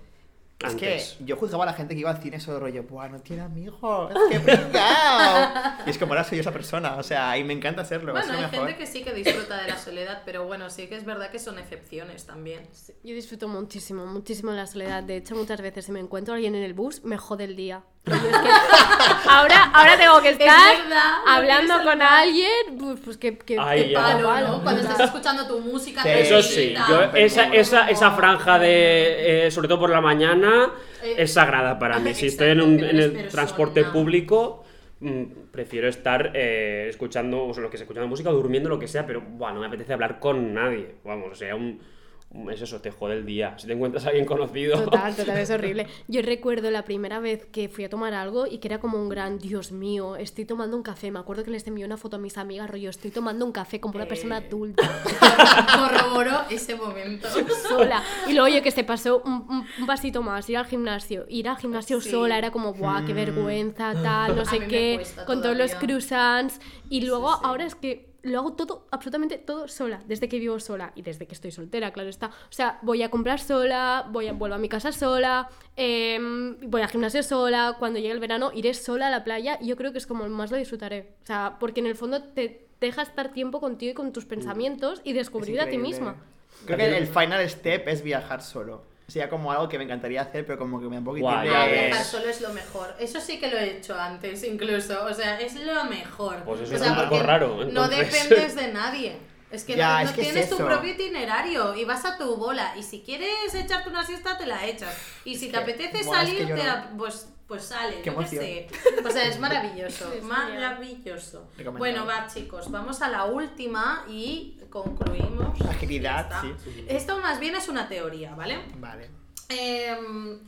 Es que yo juzgaba a la gente que iba al cine solo rollo, ¡buah, no tiene amigos! ¡Qué pringao! [LAUGHS] y es como ahora soy esa persona, o sea, y me encanta serlo, Bueno, es hay mejor. gente que sí que disfruta de la soledad, pero bueno, sí que es verdad que son excepciones también. Yo disfruto muchísimo, muchísimo la soledad. De hecho, muchas veces si me encuentro a alguien en el bus, me jode el día. Es que [LAUGHS] ahora, ahora tengo que estar verdad, hablando con alguien, pues, pues que, que, Ay, que. Palo, palo. ¿no? Cuando estás escuchando tu música. Sí. Eso sí, yo, esa, esa, esa franja de, eh, sobre todo por la mañana, Eh, es sagrada para mí. Si estoy en, un- en el transporte público, mm, prefiero estar eh, escuchando, o sea, lo que sea, escuchando música, o durmiendo, lo que sea, pero bueno, no me apetece hablar con nadie. Vamos, o sea, un- es eso, te jode el día. Si te encuentras a alguien conocido. Total, total, es [LAUGHS] horrible. Yo recuerdo la primera vez que fui a tomar algo y que era como un gran, Dios mío, estoy tomando un café. Me acuerdo que les envié una foto a mis amigas, rollo, estoy tomando un café como una persona Eh. adulta, [LAUGHS] Corroboró ese momento. sola. Y luego yo que se pasó un, un- un pasito más, ir al gimnasio. Ir al gimnasio Sí. sola era como, guau, qué vergüenza, tal, no A sé qué, con todos los croissants. Y luego sí. ahora es que lo hago todo, absolutamente todo sola, desde que vivo sola y desde que estoy soltera, claro está. O sea, voy a comprar sola, voy a, vuelvo a mi casa sola, em, voy al gimnasio sola, cuando llegue el verano iré sola a la playa y yo creo que es como más lo disfrutaré. O sea, porque en el fondo te deja estar tiempo contigo y con tus pensamientos y Es descubrir a ti misma. Creo que el final step es viajar solo. Sería como algo que me encantaría hacer, pero como que me da un poquitín Guay, de... Ah, ves. viajar solo es lo mejor. Eso sí que lo he hecho antes, incluso. O sea, es lo mejor. Pues eso o es sea, un poco porque raro, No entonces. dependes de nadie. Es que Ya, no, es no que es tienes tu eso. propio itinerario y vas a tu bola. Y si quieres echarte una siesta, te la echas. Y si te que- apetece es que salir, te no. la- pues, pues sales. Qué yo qué sé. O sea, es [LAUGHS] maravilloso. Es maravilloso. Bueno, va, chicos, vamos a la última y concluimos. Agilidad, sí. Esto más bien es una teoría, ¿vale? Vale. Em,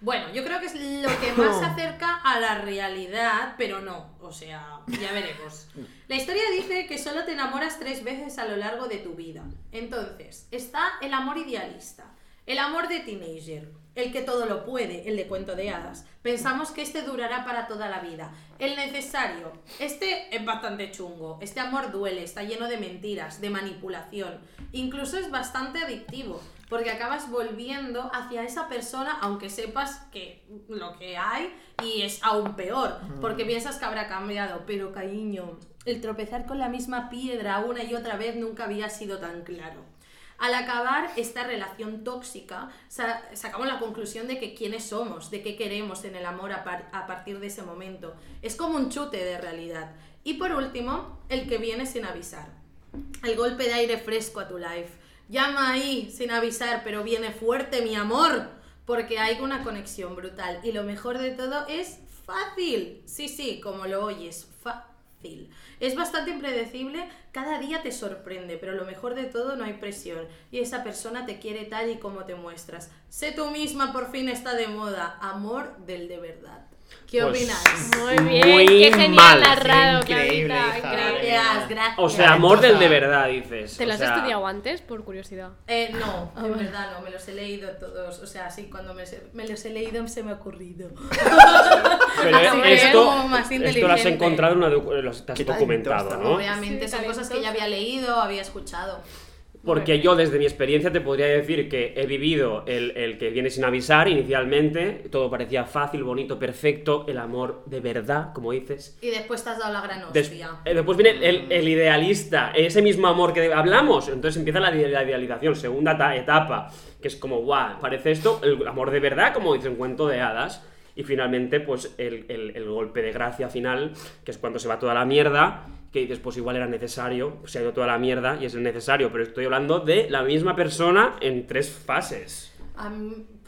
bueno, yo creo que es lo que más se [LAUGHS] acerca a la realidad, pero no, o sea, ya veremos. La historia dice que solo te enamoras tres veces a lo largo de tu vida. Entonces, está el amor idealista, el amor de teenager, el que todo lo puede, el de cuento de hadas. Pensamos que este durará para toda la vida. El necesario, este es bastante chungo, este amor duele, está lleno de mentiras, de manipulación, incluso es bastante adictivo, porque acabas volviendo hacia esa persona aunque sepas que lo que hay y es aún peor, porque piensas que habrá cambiado, pero cariño, el tropezar con la misma piedra una y otra vez nunca había sido tan claro. Al acabar esta relación tóxica, sa- sacamos la conclusión de que quiénes somos, de qué queremos en el amor a, a partir de ese momento. Es como un chute de realidad. Y por último, el que viene sin avisar. El golpe de aire fresco a tu life. Llama ahí sin avisar, pero viene fuerte, mi amor, porque hay una conexión brutal. Y lo mejor de todo es fácil. Sí, sí, como lo oyes. Es bastante impredecible, cada día te sorprende, pero lo mejor de todo no hay presión. Y esa persona te quiere tal y como te muestras. Sé tú misma, por fin está de moda. Amor del de verdad. ¿Qué Pues, opináis? Muy bien, Muy qué genial mal. narrado, Increíble, Clarita, increíble. Gracias, gracias. O sea, amor del de verdad, dices. ¿Te lo has sea, estudiado antes, por curiosidad? Eh, no, Ah, en verdad no, me los he leído todos. O sea, sí, cuando me, me los he leído se me ha ocurrido. [LAUGHS] Pero esto, más esto lo has encontrado en una lo has- documentado. ¿no? Obviamente Sí, son cosas que ya había leído, había escuchado. Porque yo desde mi experiencia te podría decir que he vivido el, el que viene sin avisar inicialmente, todo parecía fácil, bonito, perfecto, el amor de verdad, como dices. Y después te has dado la gran Des- hostia. eh, después viene el, el idealista, ese mismo amor que hablamos, entonces empieza la, ide- la idealización, segunda ta- etapa, que es como, guau, parece esto, el amor de verdad, como dice un cuento de hadas, y finalmente pues el golpe de gracia final, que es cuando se va toda la mierda que dices, pues igual era necesario, se ha ido toda la mierda y es necesario, pero estoy hablando de la misma persona en tres fases.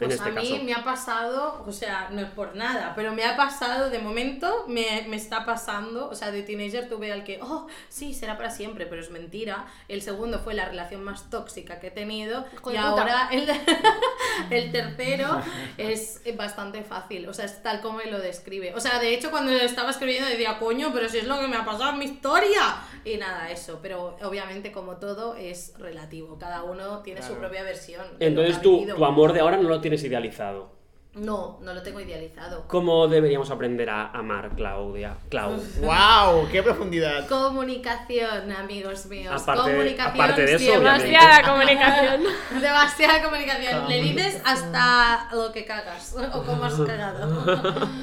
Pues este a mí caso. me ha pasado, o sea, no es por nada, pero me ha pasado de momento, me, me está pasando, o sea, de teenager tuve al que, oh, sí, será para siempre, pero es mentira. El segundo fue la relación más tóxica que he tenido y puta. ahora el, [LAUGHS] el tercero es bastante fácil, o sea, es tal como él lo describe. O sea, de hecho, cuando lo estaba escribiendo decía, coño, pero si es lo que me ha pasado en mi historia. Y nada, eso, pero obviamente como todo es relativo, cada uno tiene su Claro. propia versión. Entonces tú, tu amor de ahora no lo tienes idealizado. No, no lo tengo idealizado. ¿Cómo deberíamos aprender a amar, Claudia? Clau. [LAUGHS] ¡Wow! ¡Qué profundidad! Comunicación, amigos míos. Aparte de- comunicación aparte de eso. Demasiada comunicación. [LAUGHS] Demasiada comunicación. Le dices hasta lo que cagas o cómo has cagado. [LAUGHS]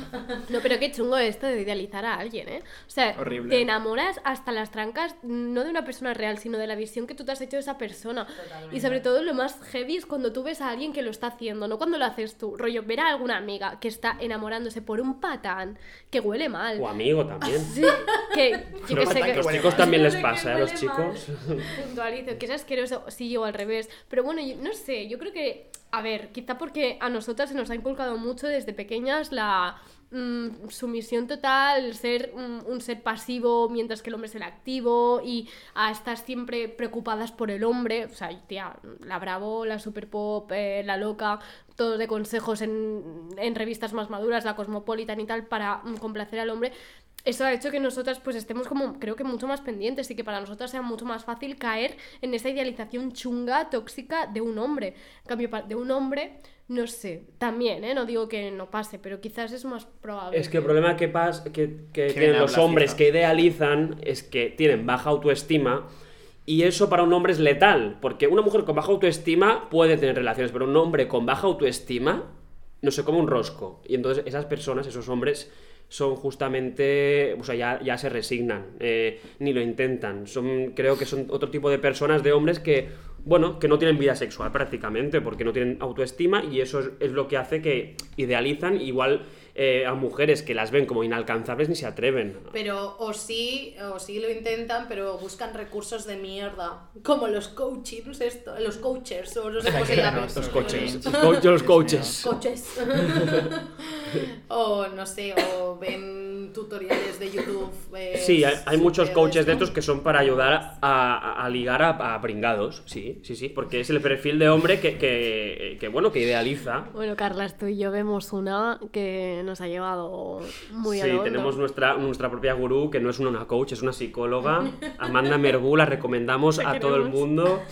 No, pero qué chungo esto de idealizar a alguien, ¿eh? O sea, Horrible. te enamoras hasta las trancas, no de una persona real, sino de la visión que tú te has hecho de esa persona. Totalmente. Y sobre todo lo más heavy es cuando tú ves a alguien que lo está haciendo, no cuando lo haces tú. Rollo, ver a alguna amiga que está enamorándose por un patán que huele mal. O amigo también. Sí, que, yo [LAUGHS] que sé que... A los chicos también les [LAUGHS] pasa, ¿eh? A los chicos. [LAUGHS] puntualizo, que es asqueroso, sí o al revés. Pero bueno, yo no sé, yo creo que, a ver, quizá porque a nosotras se nos ha inculcado mucho desde pequeñas la mm, sumisión total, ser mm, un ser pasivo mientras que el hombre es el activo y a estar siempre preocupadas por el hombre. O sea, tía, la Bravo, la Super Pop, eh, la Loca, todos de consejos en, en revistas más maduras, la Cosmopolitan y tal, para mm, complacer al hombre eso ha hecho que nosotras pues estemos como creo que mucho más pendientes y que para nosotras sea mucho más fácil caer en esa idealización chunga, tóxica de un hombre. En cambio, de un hombre, no sé, también, ¿eh? No digo que no pase, pero quizás es más probable. Es que el problema que, pas- que, que ¿Quién tienen los hombres que idealizan es que tienen baja autoestima y eso para un hombre es letal, porque una mujer con baja autoestima puede tener relaciones, pero un hombre con baja autoestima no se come un rosco. Y entonces esas personas, esos hombres, son justamente, o sea, ya, ya se resignan, eh, ni lo intentan. Son, creo que son otro tipo de personas, de hombres que, bueno, que no tienen vida sexual prácticamente, porque no tienen autoestima y eso es, es lo que hace que idealizan igual eh, a mujeres que las ven como inalcanzables ni se atreven. Pero o sí, o sí lo intentan, pero buscan recursos de mierda. Como los coaches, esto, los coaches, o no sé cómo se llaman. [LAUGHS] Los coaches. coaches. Los, co- los coaches. Coaches. o no sé, o ven tutoriales de YouTube. eh, Sí, hay, hay muchos coaches de esto. estos que son para ayudar a, ligar a, a pringados. Sí, sí, sí, porque es el perfil de hombre que, que, que, bueno, que idealiza. Bueno, Carlas, tú y yo vemos una que nos ha llevado muy a Sí, tenemos nuestra, nuestra propia gurú, que no es una coach, es una psicóloga. [LAUGHS] Amanda Mergú, la recomendamos a todo el mundo.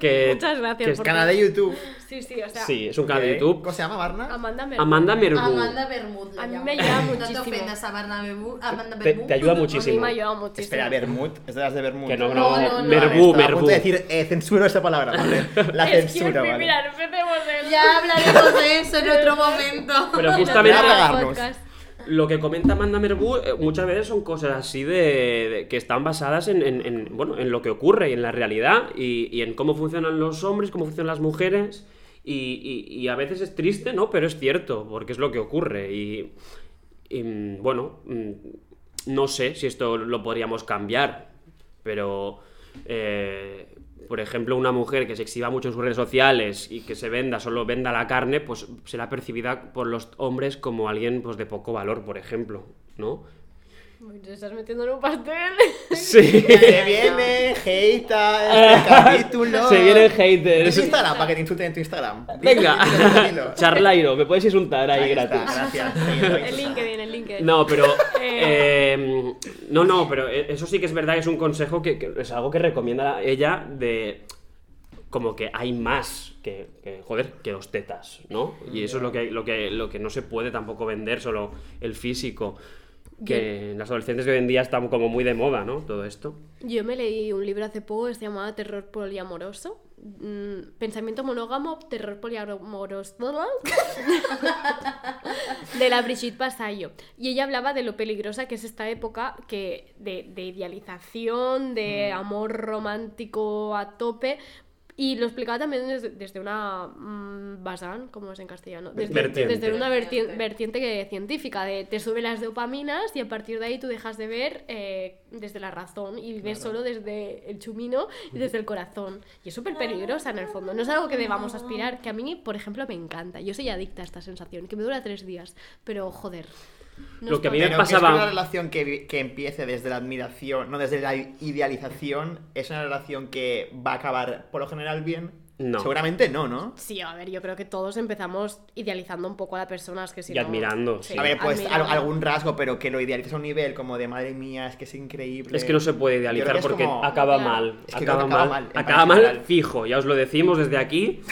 Que, Muchas gracias que es- por- Canal de YouTube. Sí, sí, o sea, Sí, es un canal de. YouTube. ¿Cómo se llama, Barna? Amanda me [LAUGHS] Amanda Mergú. Amanda Bermud. la A mí me No muchísimo. te ofendas a Amanda Bermud. Amanda Bermud. te ayuda A mí muchísimo. me ha ayudado muchísimo. Espera, Bermud. Es de las de Bermud. Que no, no, No, no, no. Mergú, Vale, estaba a punto Mergú. de decir, eh, censuro esa palabra, [LAUGHS] ¿vale? La Es que, censura, sí, ¿vale? mira, no empecemos de Ya hablaremos de eso en otro momento. Pero En justamente otro Voy a apagarnos. podcast. Lo que comenta Amanda Merbu eh, muchas veces son cosas así de, de- que están basadas en, en- en, bueno, en lo que ocurre y en la realidad y, y en cómo funcionan los hombres, cómo funcionan las mujeres y, a veces es triste, ¿no? Pero es cierto, porque es lo que ocurre y, y, mm, bueno, mm, no sé si esto lo podríamos cambiar, pero eh, por ejemplo, una mujer que se exhiba mucho en sus redes sociales y que se venda, solo venda la carne, pues será percibida por los hombres como alguien pues, de poco valor, por ejemplo, ¿no? Te estás metiendo en un pastel. [LAUGHS] Sí. Se viene hate a este [LAUGHS] capítulo. Se vienen ¿Es haters. Instagram? Para que te insulten en tu Instagram. Venga. [LAUGHS] Charlairo, me puedes insultar ahí, Ahí está, gratis. gracias. Seguidlo, el LinkedIn, el LinkedIn. No, pero. Eh. no, no, pero eso sí que es verdad que es un consejo que, que es algo que recomienda ella de. Como que hay más que, que, joder, que dos tetas, ¿no? Y eso es lo que, lo, que, lo que no se puede tampoco vender, solo el físico. Que en las adolescentes de hoy en día está como muy de moda, ¿no? Todo esto. Yo me leí un libro hace poco que se llamaba Terror poliamoroso. Mm, pensamiento monógamo, terror poliamoroso. [LAUGHS] de la Brigitte Basayo. Y ella hablaba de lo peligrosa que es esta época que de, de idealización, de amor romántico a tope. Y lo explicaba también desde, desde una mm, basán, como es en castellano, desde, Vertiente. desde una verti- vertiente que- científica, de te sube las dopaminas y a partir de ahí tú dejas de ver eh, desde la razón y vives solo desde el chumino y desde el corazón. Y es súper peligrosa en el fondo. No es algo que debamos aspirar, que a mí, por ejemplo, me encanta. Yo soy adicta a esta sensación, que me dura tres días. Pero, joder. no Lo es que a mí me que es que pasaba- una relación que, que empiece desde la admiración, no desde la idealización, es una relación que va a acabar por lo general bien. No. Seguramente no, ¿no? Sí, a ver, yo creo que todos empezamos idealizando un poco a la persona, es que si Y no- admirando, sí. A ver, pues al- admirando. algún rasgo, pero que lo idealices a un nivel como de madre mía, es que es increíble. Es que no se puede idealizar porque como- acaba Claro. mal. Es que acaba, mal. acaba mal fijo, ya os lo decimos desde aquí. [LAUGHS]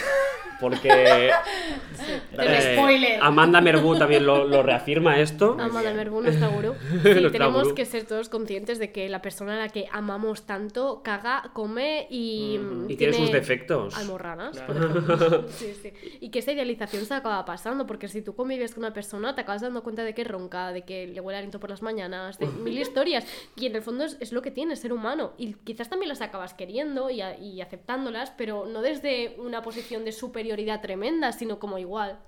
Porque El eh, spoiler. Amanda Merbu también lo, lo reafirma esto. Amanda Merbu, nuestra gurú. [LAUGHS] Sí, Nuestra tenemos gurú. que ser todos conscientes de que la persona a la que amamos tanto caga, come y. mm, Y tiene sus defectos. Almorranas, [LAUGHS] Sí, sí. Y que esa idealización se acaba pasando, porque si tú convives con una persona, te acabas dando cuenta de que ronca, de que le huele aliento por las mañanas, de mil [LAUGHS] historias. Y en el fondo es, es lo que tiene ser humano. Y quizás también las acabas queriendo y, a- y aceptándolas, pero no desde una posición de superioridad tremenda, sino como igual.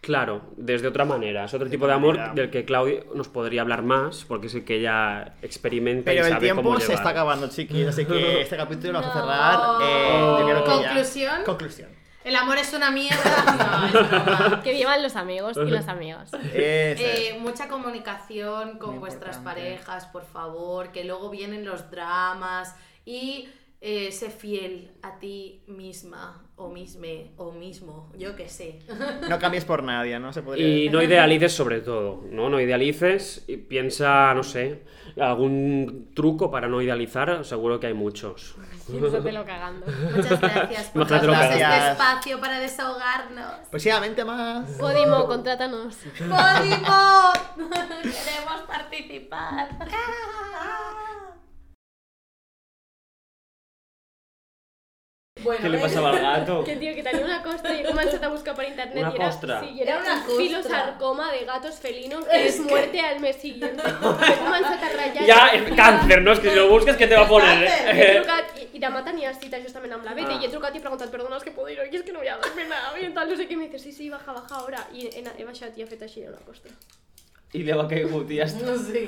Claro, desde otra manera. Es otro tipo de amor manera. del que Claudio nos podría hablar más, porque es el que ella experimenta y Pero el sabe cómo tiempo se llevar. está acabando, chiquillos, así que [LAUGHS] este capítulo lo vamos a cerrar. eh, yo creo que ya- ¿Conclusión? Conclusión. El amor es una mierda. [LAUGHS] No, es broma. Que vivan los amigos y las amigas. [LAUGHS] Eh, mucha comunicación con Muy vuestras importante. parejas, por favor, que luego vienen los dramas y eh, sé fiel a ti misma o misme o mismo, yo que sé. No cambies por nadie, ¿no? Se podría Y no idealices sobre todo, ¿no? No idealices y piensa, no sé, algún truco para no idealizar, seguro que hay muchos. Piénsatelo cagando. Muchas gracias por darnos este espacio para desahogarnos. Próximamente más. Podimo, contrátanos. ¡Podimo! [LAUGHS] Queremos participar. [LAUGHS] Bueno, ¿Qué le eh, pasaba al gato? [LAUGHS] Que tío, que tenía una costra y una mancheta busca por internet Una y era, costra. sí, y era, Era una un filosarcoma de gatos felinos que es muerte al mes siguiente. [LAUGHS] Una mancheta rayada. Ya, es cáncer, ¿no? Es que si lo buscas, ¿qué te va a poner? I he Eh, [LAUGHS] trucat, i, i demà tenia cita justament amb la Bete Ah. i he trucat i he preguntat, perdona, és que puedo ir hoy, es que no voy a dormir nada bien, tal, no sé què, i me dice, sí, sí, baja, baja ahora, i he, he baixat i he fet així una costra. I li va caigut i ja està. No sé.